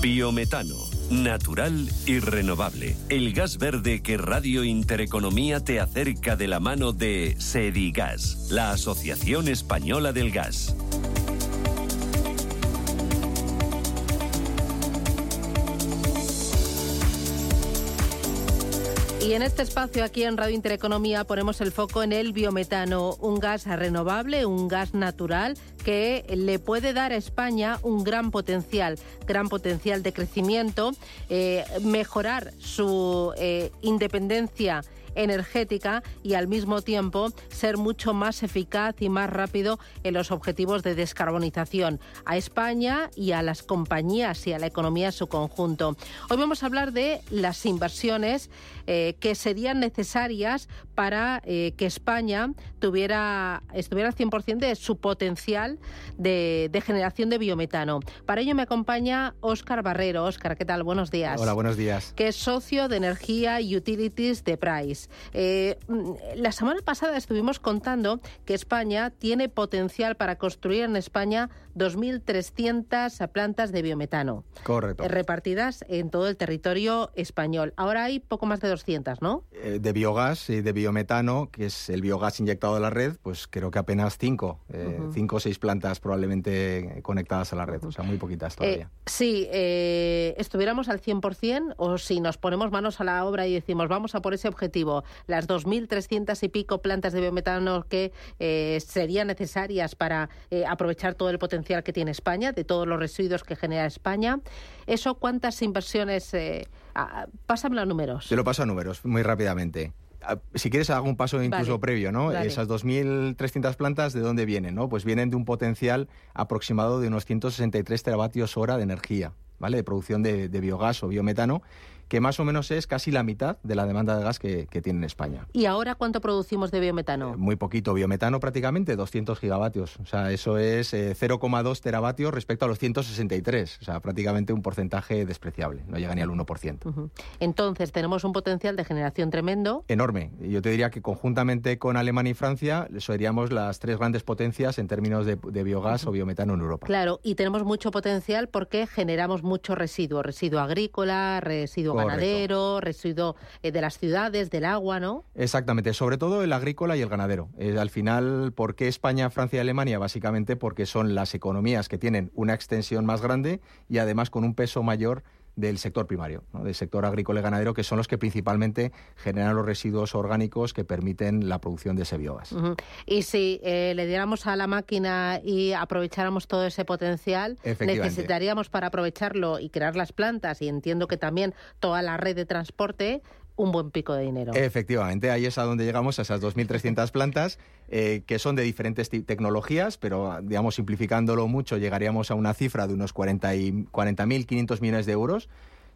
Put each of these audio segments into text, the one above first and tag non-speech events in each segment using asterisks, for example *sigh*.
Biometano, natural y renovable. El gas verde que Radio Intereconomía te acerca de la mano de Sedigas, la Asociación Española del Gas. Y en este espacio aquí en Radio Intereconomía ponemos el foco en el biometano, un gas renovable, un gas natural que le puede dar a España un gran potencial, gran potencial de crecimiento, eh, mejorar su eh, independencia energética y al mismo tiempo ser mucho más eficaz y más rápido en los objetivos de descarbonización a España y a las compañías y a la economía en su conjunto. Hoy vamos a hablar de las inversiones eh, que serían necesarias para eh, que España tuviera, estuviera al 100% de su potencial de, de, generación de biometano. Para ello me acompaña Óscar Barrero. Óscar, ¿qué tal? Buenos días. Hola, buenos días. Que es socio de Energía y Utilities de Price. Eh, la semana pasada estuvimos contando que España tiene potencial para construir en España 2.300 plantas de biometano. Correcto. Eh, repartidas en todo el territorio español. Ahora hay poco más de 200, ¿no? Eh, de biogás y de biometano, que es el biogás inyectado a la red, pues creo que apenas cinco, cinco o seis plantas probablemente conectadas a la red, o sea, muy poquitas todavía. sí, estuviéramos al 100% o si nos ponemos manos a la obra y decimos vamos a por ese objetivo, las 2.300 y pico plantas de biometano que eh, serían necesarias para eh, aprovechar todo el potencial que tiene España, de todos los residuos que genera España. ¿Eso cuántas inversiones? Eh, pásame los números. Te lo paso a números muy rápidamente si quieres hago un paso incluso previo, ¿no? Esas 2.300 plantas, ¿de dónde vienen? ¿no? Pues vienen de un potencial aproximado de unos 163 teravatios hora de energía, ¿vale? De producción de biogás o biometano que más o menos es casi la mitad de la demanda de gas que, tiene en España. ¿Y ahora cuánto producimos de biometano? Eh, muy poquito. Biometano prácticamente 200 gigavatios. O sea, eso es 0,2 eh, teravatios respecto a los 163. O sea, prácticamente un porcentaje despreciable. No llega ni al 1%. Entonces, tenemos un potencial de generación tremendo. Enorme. Yo te diría que conjuntamente con Alemania y Francia seríamos las tres grandes potencias en términos de, biogás o biometano en Europa. Claro, y tenemos mucho potencial porque generamos mucho residuo. Residuo agrícola, residuo ganadero, residuo eh, de las ciudades, del agua, ¿no? Exactamente, sobre todo el agrícola y el ganadero. Eh, al final, ¿por qué España, Francia y Alemania? Básicamente porque son las economías que tienen una extensión más grande y además con un peso mayor del sector primario, del sector agrícola y ganadero, que son los que principalmente generan los residuos orgánicos que permiten la producción de ese biogás. Y si eh, le diéramos a la máquina y aprovecháramos todo ese potencial, necesitaríamos para aprovecharlo y crear las plantas, y entiendo que también toda la red de transporte, un buen pico de dinero. Efectivamente, ahí es a donde llegamos, a esas 2.300 plantas, eh, que son de diferentes tecnologías, pero, digamos, simplificándolo mucho, llegaríamos a una cifra de unos 40.500 40 millones de euros.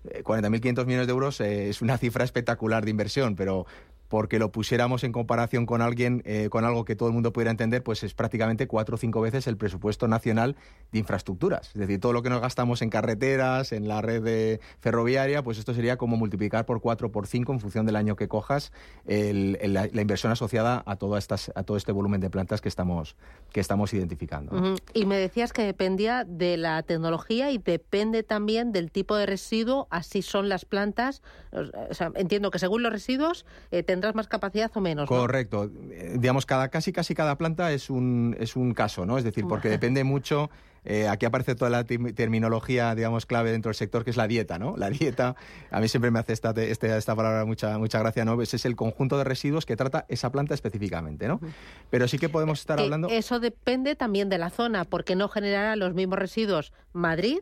40.500 eh, millones de euros eh, es una cifra espectacular de inversión, pero porque lo pusiéramos en comparación con alguien, eh, con algo que todo el mundo pudiera entender, pues es prácticamente cuatro o cinco veces el presupuesto nacional de infraestructuras. Es decir, todo lo que nos gastamos en carreteras, en la red ferroviaria, pues esto sería como multiplicar por cuatro, por cinco, en función del año que cojas, la, inversión asociada a, todas estas, a todo este volumen de plantas que estamos, que estamos identificando. Y me decías que dependía de la tecnología y depende también del tipo de residuo, así son las plantas. O entiendo que según los residuos eh, tendrás más capacidad o menos. Correcto. Eh, digamos, cada, casi casi cada planta es un, es un caso, ¿no? Es decir, porque depende mucho. Eh, aquí aparece toda la terminología, digamos, clave dentro del sector, que es la dieta, ¿no? La dieta, a mí siempre me hace esta, este, esta palabra mucha, mucha gracia, ¿no? es el conjunto de residuos que trata esa planta específicamente, ¿no? Pero sí que podemos estar hablando... Eso depende también de la zona, porque no generará los mismos residuos Madrid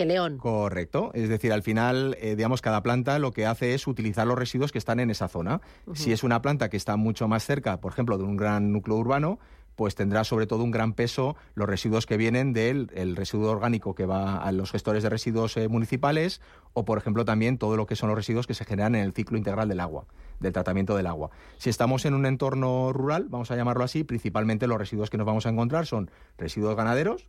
que León. Correcto. Es decir, al final, eh, digamos, cada planta lo que hace es utilizar los residuos que están en esa zona. Si es una planta que está mucho más cerca, por ejemplo, de un gran núcleo urbano, pues tendrá sobre todo un gran peso los residuos que vienen del el residuo orgánico que va a los gestores de residuos eh, municipales o, por ejemplo, también todo lo que son los residuos que se generan en el ciclo integral del agua, del tratamiento del agua. Si estamos en un entorno rural, vamos a llamarlo así, principalmente los residuos que nos vamos a encontrar son residuos ganaderos,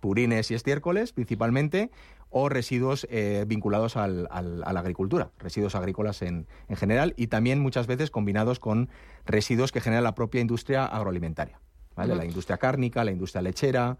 purines y estiércoles principalmente, o residuos eh, vinculados al, a la agricultura, residuos agrícolas en, en, general, y también muchas veces combinados con residuos que genera la propia industria agroalimentaria, ¿vale? La industria cárnica, la industria lechera,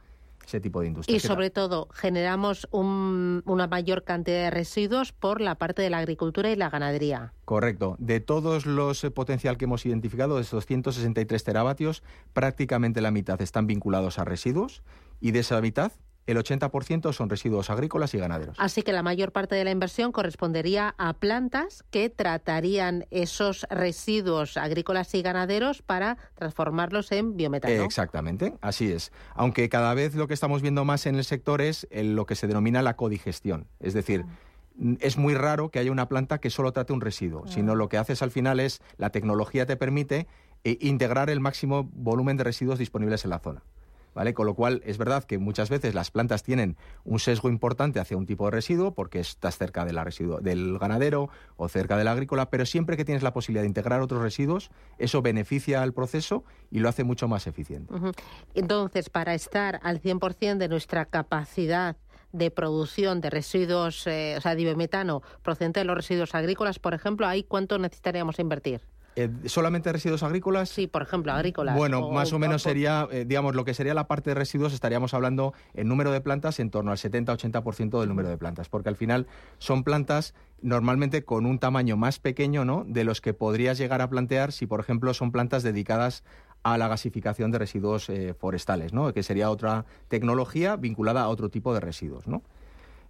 ese tipo de industria. Y sobre todo, generamos una mayor cantidad de residuos por la parte de la agricultura y la ganadería. Correcto. De todos los eh, potencial que hemos identificado, de esos 163 teravatios, prácticamente la mitad están vinculados a residuos y de esa mitad el 80% son residuos agrícolas y ganaderos. Así que la mayor parte de la inversión correspondería a plantas que tratarían esos residuos agrícolas y ganaderos para transformarlos en biometano. exactamente, así es. Aunque cada vez lo que estamos viendo más en el sector es lo que se denomina la codigestión. Es decir, ah. es muy raro que haya una planta que solo trate un residuo, ah. sino lo que haces al final es, la tecnología te permite eh, integrar el máximo volumen de residuos disponibles en la zona. Con lo cual, es verdad que muchas veces las plantas tienen un sesgo importante hacia un tipo de residuo porque estás cerca de la residuo, del ganadero o cerca del agrícola, pero siempre que tienes la posibilidad de integrar otros residuos, eso beneficia al proceso y lo hace mucho más eficiente. Entonces, para estar al 100% de nuestra capacidad de producción de residuos, eh, o sea, de biometano procedente de los residuos agrícolas, por ejemplo, ¿ahí cuánto necesitaríamos invertir? Eh, ¿Solamente residuos agrícolas? Sí, por ejemplo, agrícolas. Bueno, más o, menos sería, eh, digamos, lo que sería la parte de residuos, estaríamos hablando en número de plantas en torno al 70-80% del número de plantas, porque al final son plantas normalmente con un tamaño más pequeño, ¿no? De los que podrías llegar a plantear si, por ejemplo, son plantas dedicadas a la gasificación de residuos eh, forestales, ¿no? Que sería otra tecnología vinculada a otro tipo de residuos, ¿no?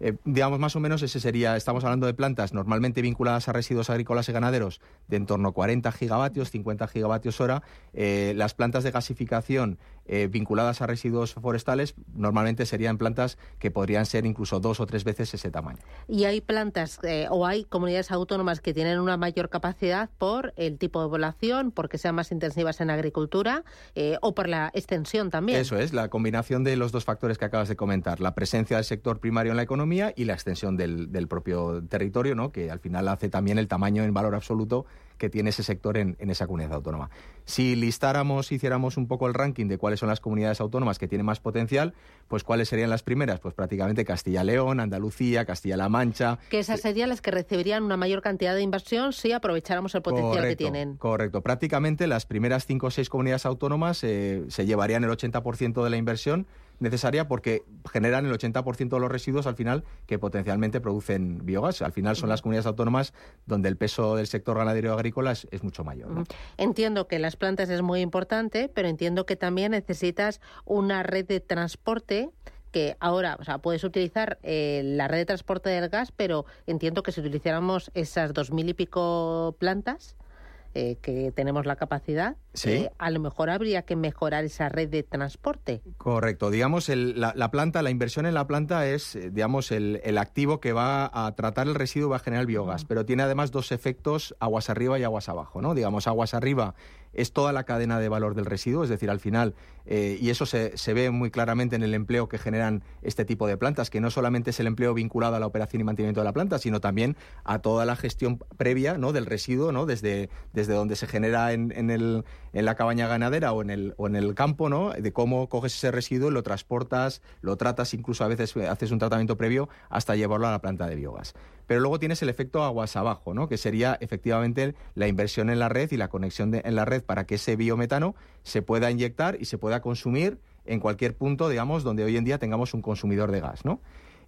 Eh, digamos, más o menos ese sería, estamos hablando de plantas normalmente vinculadas a residuos agrícolas y ganaderos de en torno a 40 gigavatios, 50 gigavatios hora. Eh, las plantas de gasificación eh, vinculadas a residuos forestales normalmente serían plantas que podrían ser incluso dos o tres veces ese tamaño. Y hay plantas o hay comunidades autónomas que tienen una mayor capacidad por el tipo de población, porque sean más intensivas en agricultura o por la extensión también. Eso es, la combinación de los dos factores que acabas de comentar, la presencia del sector primario en la economía y la extensión del, del, propio territorio, ¿no? que al final hace también el tamaño en valor absoluto que tiene ese sector en, en, esa comunidad autónoma. Si listáramos, hiciéramos un poco el ranking de cuáles son las comunidades autónomas que tienen más potencial, pues cuáles serían las primeras, pues prácticamente Castilla-León, Andalucía, Castilla-La Mancha. Que esas serían las que recibirían una mayor cantidad de inversión si aprovecháramos el potencial que tienen. Correcto. Prácticamente las primeras cinco o seis comunidades autónomas eh, se llevarían el 80% de la inversión necesaria porque generan el 80% de los residuos al final que potencialmente producen biogás. Al final son las comunidades autónomas donde el peso del sector ganadero agrícola es, mucho mayor. Entiendo que las plantas es muy importante, pero entiendo que también necesitas una red de transporte que ahora, o sea, puedes utilizar eh, la red de transporte del gas, pero entiendo que si utilizáramos esas dos mil y pico plantas, eh, que tenemos la capacidad, eh, a lo mejor habría que mejorar esa red de transporte. Correcto. Digamos, la, planta, la inversión en la planta es, eh, digamos, el, activo que va a tratar el residuo y va a generar biogás, pero tiene además dos efectos, aguas arriba y aguas abajo, ¿no? Digamos, aguas arriba es toda la cadena de valor del residuo, es decir, al final, eh, y eso se, se, ve muy claramente en el empleo que generan este tipo de plantas, que no solamente es el empleo vinculado a la operación y mantenimiento de la planta, sino también a toda la gestión previa ¿no? del residuo, ¿no? desde, desde donde se genera en, en, el, en la cabaña ganadera o en, el, o en el campo, ¿no? de cómo coges ese residuo, lo transportas, lo tratas, incluso a veces haces un tratamiento previo hasta llevarlo a la planta de biogás. Pero luego tienes el efecto aguas abajo, ¿no? que sería efectivamente la inversión en la red y la conexión en la red para que ese biometano se pueda inyectar y se pueda consumir en cualquier punto, digamos, donde hoy en día tengamos un consumidor de gas. ¿no?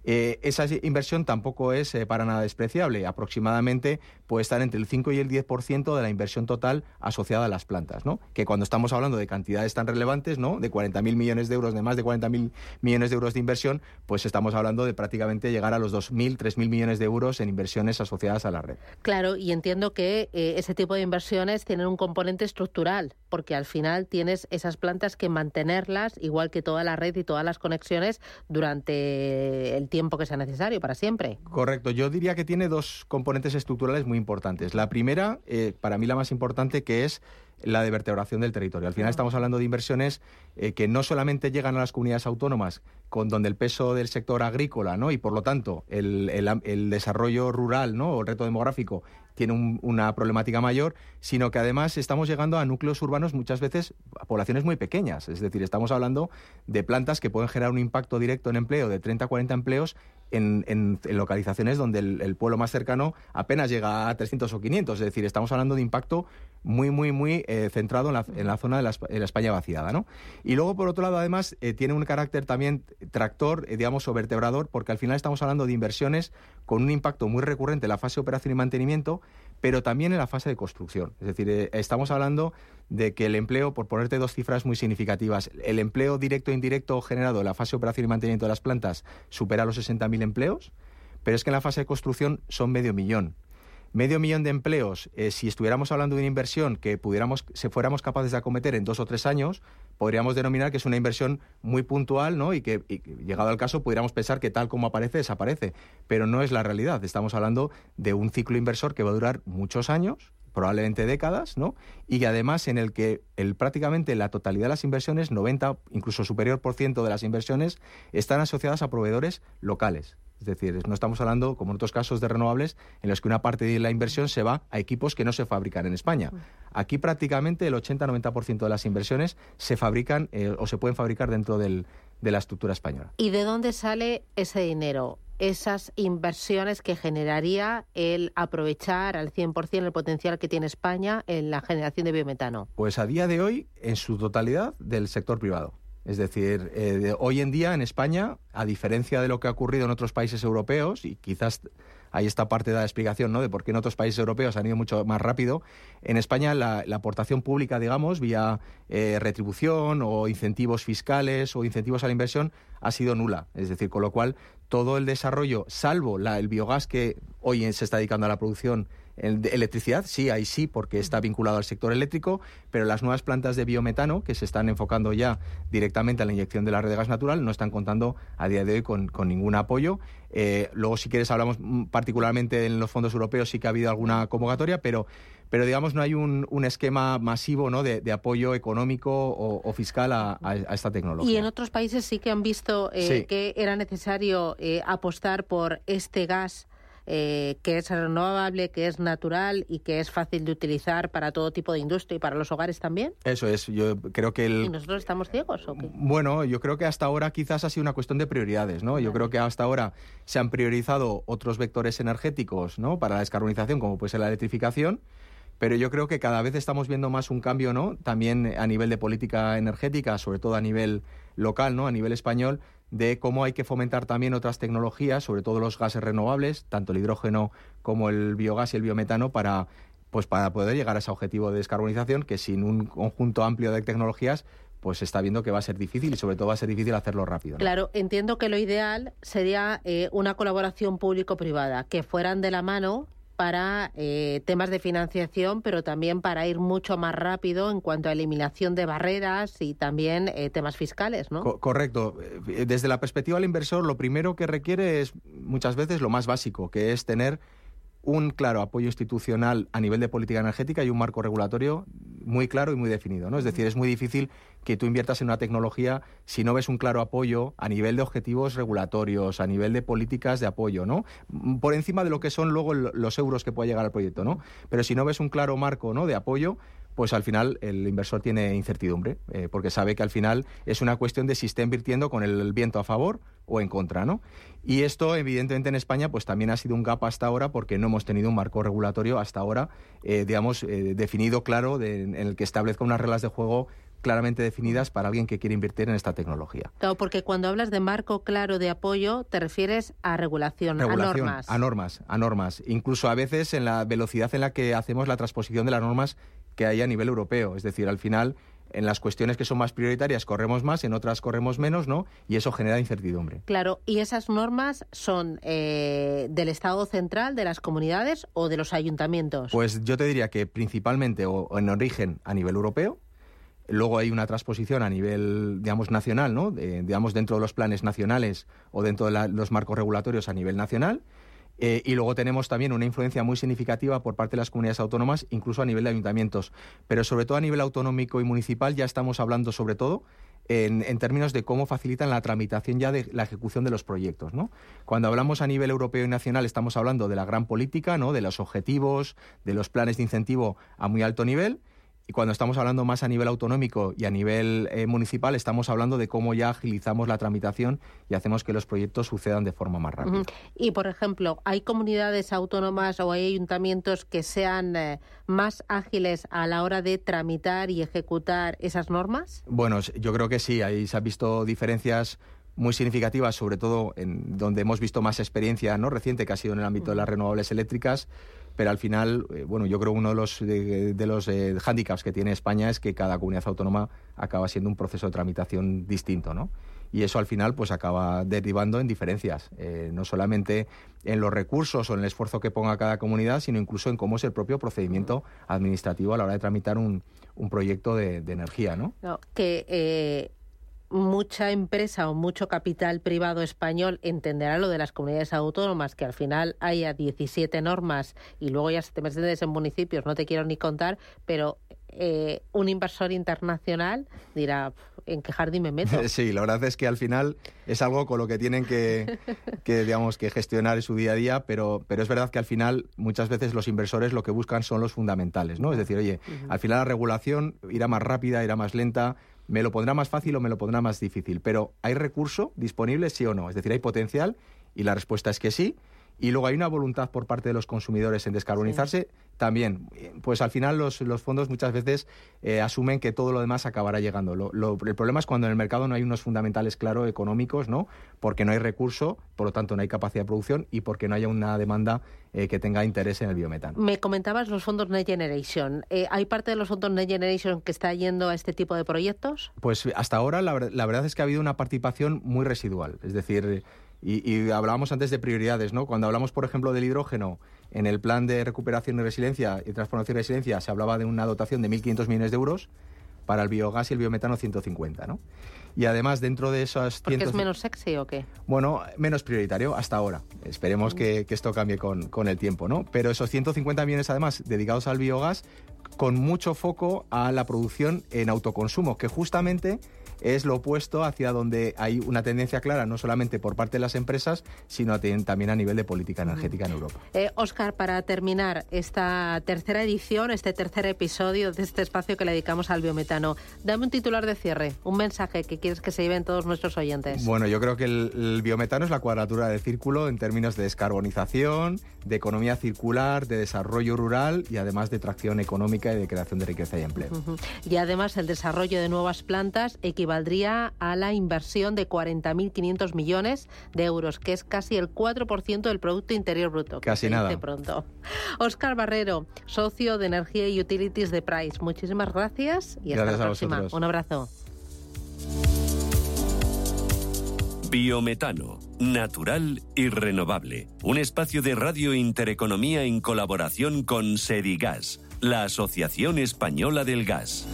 Eh, esa inversión tampoco es eh, para nada despreciable. Aproximadamente puede estar entre el 5 y el 10% de la inversión total asociada a las plantas, ¿no? Que cuando estamos hablando de cantidades tan relevantes, ¿no? De 40.000 millones de euros, de más de 40.000 millones de euros de inversión, pues estamos hablando de prácticamente llegar a los 2.000, 3.000 millones de euros en inversiones asociadas a la red. Claro, y entiendo que eh, ese tipo de inversiones tienen un componente estructural, porque al final tienes esas plantas que mantenerlas, igual que toda la red y todas las conexiones, durante el tiempo que sea necesario, para siempre. Correcto. Yo diría que tiene dos componentes estructurales muy importantes. La primera, eh, para mí la más importante, que es la de vertebración del territorio. Al final estamos hablando de inversiones eh, que no solamente llegan a las comunidades autónomas, con donde el peso del sector agrícola, ¿no? Y por lo tanto el, el, desarrollo rural, ¿no? O el reto demográfico tiene una problemática mayor, sino que además estamos llegando a núcleos urbanos muchas veces a poblaciones muy pequeñas. Es decir, estamos hablando de plantas que pueden generar un impacto directo en empleo de 30 a 40 empleos en, en, localizaciones donde el, el, pueblo más cercano apenas llega a 300 o 500. Es decir, estamos hablando de impacto muy, muy, muy eh, centrado en la, zona de la, España vaciada. ¿no? Y luego, por otro lado, además, eh, tiene un carácter también tractor, digamos, o vertebrador, porque al final estamos hablando de inversiones con un impacto muy recurrente en la fase de operación y mantenimiento, pero también en la fase de construcción. Es decir, estamos hablando de que el empleo, por ponerte dos cifras muy significativas, el empleo directo e indirecto generado en la fase de operación y mantenimiento de las plantas supera los 60.000 empleos, pero es que en la fase de construcción son medio millón medio millón de empleos, eh, si estuviéramos hablando de una inversión que pudiéramos, se fuéramos capaces de acometer en dos o tres años, podríamos denominar que es una inversión muy puntual, ¿no? Y que, llegado al caso, pudiéramos pensar que tal como aparece, desaparece. Pero no es la realidad. Estamos hablando de un ciclo inversor que va a durar muchos años, probablemente décadas, ¿no? Y además en el que el, prácticamente la totalidad de las inversiones, 90, incluso superior por ciento de las inversiones, están asociadas a proveedores locales. Es decir, no estamos hablando, como en otros casos de renovables, en los que una parte de la inversión se va a equipos que no se fabrican en España. Aquí prácticamente el 80-90% de las inversiones se fabrican eh, o se pueden fabricar dentro de la estructura española. ¿Y de dónde sale ese dinero? esas inversiones que generaría el aprovechar al 100% el potencial que tiene España en la generación de biometano? Pues a día de hoy, en su totalidad, del sector privado. Es decir, eh, hoy en día en España, a diferencia de lo que ha ocurrido en otros países europeos, y quizás hay esta parte de la explicación ¿no? de por qué en otros países europeos han ido mucho más rápido, en España la, aportación pública, digamos, vía eh, retribución o incentivos fiscales o incentivos a la inversión, ha sido nula. Es decir, con lo cual todo el desarrollo, salvo la, el biogás que hoy se está dedicando a la producción electricidad, sí, ahí sí, porque está vinculado al sector eléctrico, pero las nuevas plantas de biometano, que se están enfocando ya directamente a la inyección de la red de gas natural, no están contando a día de hoy con, ningún apoyo. Eh, luego, si quieres, hablamos particularmente en los fondos europeos, sí que ha habido alguna convocatoria, pero pero digamos no hay un, esquema masivo ¿no? de, apoyo económico o, fiscal a, esta tecnología. Y en otros países sí que han visto eh, que era necesario eh, apostar por este gas eh, que es renovable, que es natural y que es fácil de utilizar para todo tipo de industria y para los hogares también? Eso es, yo creo que el... ¿Y nosotros estamos ciegos o qué? Bueno, yo creo que hasta ahora quizás ha sido una cuestión de prioridades, ¿no? Yo creo que hasta ahora se han priorizado otros vectores energéticos, ¿no? Para la descarbonización, como puede ser la electrificación, pero yo creo que cada vez estamos viendo más un cambio, ¿no? También a nivel de política energética, sobre todo a nivel local, ¿no? A nivel español, de cómo hay que fomentar también otras tecnologías, sobre todo los gases renovables, tanto el hidrógeno como el biogás y el biometano, para, pues para poder llegar a ese objetivo de descarbonización, que sin un conjunto amplio de tecnologías pues se está viendo que va a ser difícil y sobre todo va a ser difícil hacerlo rápido. Claro, entiendo que lo ideal sería eh, una colaboración público-privada, que fueran de la mano para eh, temas de financiación, pero también para ir mucho más rápido en cuanto a eliminación de barreras y también eh, temas fiscales, ¿no? correcto. Eh, desde la perspectiva del inversor, lo primero que requiere es muchas veces lo más básico, que es tener un claro apoyo institucional a nivel de política energética y un marco regulatorio muy claro y muy definido. ¿no? Es decir, es muy difícil que tú inviertas en una tecnología si no ves un claro apoyo a nivel de objetivos regulatorios, a nivel de políticas de apoyo, ¿no? Por encima de lo que son luego los euros que pueda llegar al proyecto, ¿no? Pero si no ves un claro marco ¿no? de apoyo, pues al final el inversor tiene incertidumbre, eh, porque sabe que al final es una cuestión de si está invirtiendo con el viento a favor o en contra, ¿no? Y esto, evidentemente, en España, pues también ha sido un gap hasta ahora, porque no hemos tenido un marco regulatorio hasta ahora, eh, digamos, eh, definido, claro, en el que establezca unas reglas de juego claramente definidas para alguien que quiere invertir en esta tecnología. Claro, porque cuando hablas de marco claro de apoyo, te refieres a regulación, a normas. A normas, a normas. Incluso a veces en la velocidad en la que hacemos la transposición de las normas que hay a nivel europeo. Es decir, al final, en las cuestiones que son más prioritarias corremos más, en otras corremos menos, ¿no? Y eso genera incertidumbre. Claro, ¿y esas normas son eh, del Estado central, de las comunidades o de los ayuntamientos? Pues yo te diría que principalmente o, en origen a nivel europeo, Luego hay una transposición a nivel, digamos, nacional, ¿no? digamos, dentro de los planes nacionales o dentro de los marcos regulatorios a nivel nacional. Eh, y luego tenemos también una influencia muy significativa por parte de las comunidades autónomas, incluso a nivel de ayuntamientos. Pero sobre todo a nivel autonómico y municipal ya estamos hablando sobre todo en, términos de cómo facilitan la tramitación ya de la ejecución de los proyectos. ¿no? Cuando hablamos a nivel europeo y nacional estamos hablando de la gran política, ¿no? de los objetivos, de los planes de incentivo a muy alto nivel Y cuando estamos hablando más a nivel autonómico y a nivel eh, municipal, estamos hablando de cómo ya agilizamos la tramitación y hacemos que los proyectos sucedan de forma más rápida. Y, por ejemplo, ¿hay comunidades autónomas o hay ayuntamientos que sean eh, más ágiles a la hora de tramitar y ejecutar esas normas? Bueno, yo creo que sí. Ahí se han visto diferencias muy significativas, sobre todo en donde hemos visto más experiencia no reciente, que ha sido en el ámbito de las renovables eléctricas pero al final, eh, bueno, yo creo que uno de los, de, los eh, hándicaps que tiene España es que cada comunidad autónoma acaba siendo un proceso de tramitación distinto, ¿no? Y eso al final pues acaba derivando en diferencias, eh, no solamente en los recursos o en el esfuerzo que ponga cada comunidad, sino incluso en cómo es el propio procedimiento administrativo a la hora de tramitar un, un proyecto de, energía, ¿no? no que mucha empresa o mucho capital privado español entenderá lo de las comunidades autónomas, que al final haya 17 normas y luego ya se te metes en municipios, no te quiero ni contar, pero eh, un inversor internacional dirá, ¿en qué jardín me meto? *laughs* Sí, la verdad es que al final es algo con lo que tienen que, digamos, que gestionar en su día a día, pero, pero es verdad que al final muchas veces los inversores lo que buscan son los fundamentales, ¿no? Es decir, oye, al final la regulación irá más rápida, irá más lenta, me lo pondrá más fácil o me lo pondrá más difícil. Pero ¿hay recurso disponible, sí o no? Es decir, ¿hay potencial? Y la respuesta es que sí. Y luego hay una voluntad por parte de los consumidores en descarbonizarse también. Pues al final los, los fondos muchas veces eh, asumen que todo lo demás acabará llegando. el problema es cuando en el mercado no hay unos fundamentales claros económicos, ¿no? Porque no hay recurso, por lo tanto no hay capacidad de producción y porque no haya una demanda eh, que tenga interés en el biometano. Me comentabas los fondos Next Generation. Eh, ¿Hay parte de los fondos Next Generation que está yendo a este tipo de proyectos? Pues hasta ahora la, la verdad es que ha habido una participación muy residual. Es decir, y, hablábamos antes de prioridades, ¿no? Cuando hablamos, por ejemplo, del hidrógeno, en el plan de recuperación y resiliencia y transformación y resiliencia se hablaba de una dotación de 1.500 millones de euros, para el biogás y el biometano 150, ¿no? Y además dentro de esas... ¿Porque es menos sexy o qué? Bueno, menos prioritario hasta ahora. Esperemos que, que, esto cambie con, con, el tiempo, ¿no? Pero esos 150 millones además dedicados al biogás con mucho foco a la producción en autoconsumo, que justamente es lo opuesto hacia donde hay una tendencia clara, no solamente por parte de las empresas, sino también a nivel de política energética en Europa. Oscar, eh, para terminar esta tercera edición, este tercer episodio de este espacio que le dedicamos al biometano, dame un titular de cierre, un mensaje que quieres que se lleven todos nuestros oyentes. Bueno, yo creo que el, biometano es la cuadratura del círculo en términos de descarbonización, de economía circular, de desarrollo rural y además de tracción económica y de creación de riqueza y empleo. Y además el desarrollo de nuevas plantas equivalente valdría a la inversión de 40.500 millones de euros, que es casi el 4% del Producto Interior Bruto. Casi nada. pronto. Oscar Barrero, socio de Energía y Utilities de Price. Muchísimas gracias y hasta la próxima. Un abrazo. Biometano, natural y renovable. Un espacio de radio intereconomía en colaboración con Sedigas, la Asociación Española del Gas.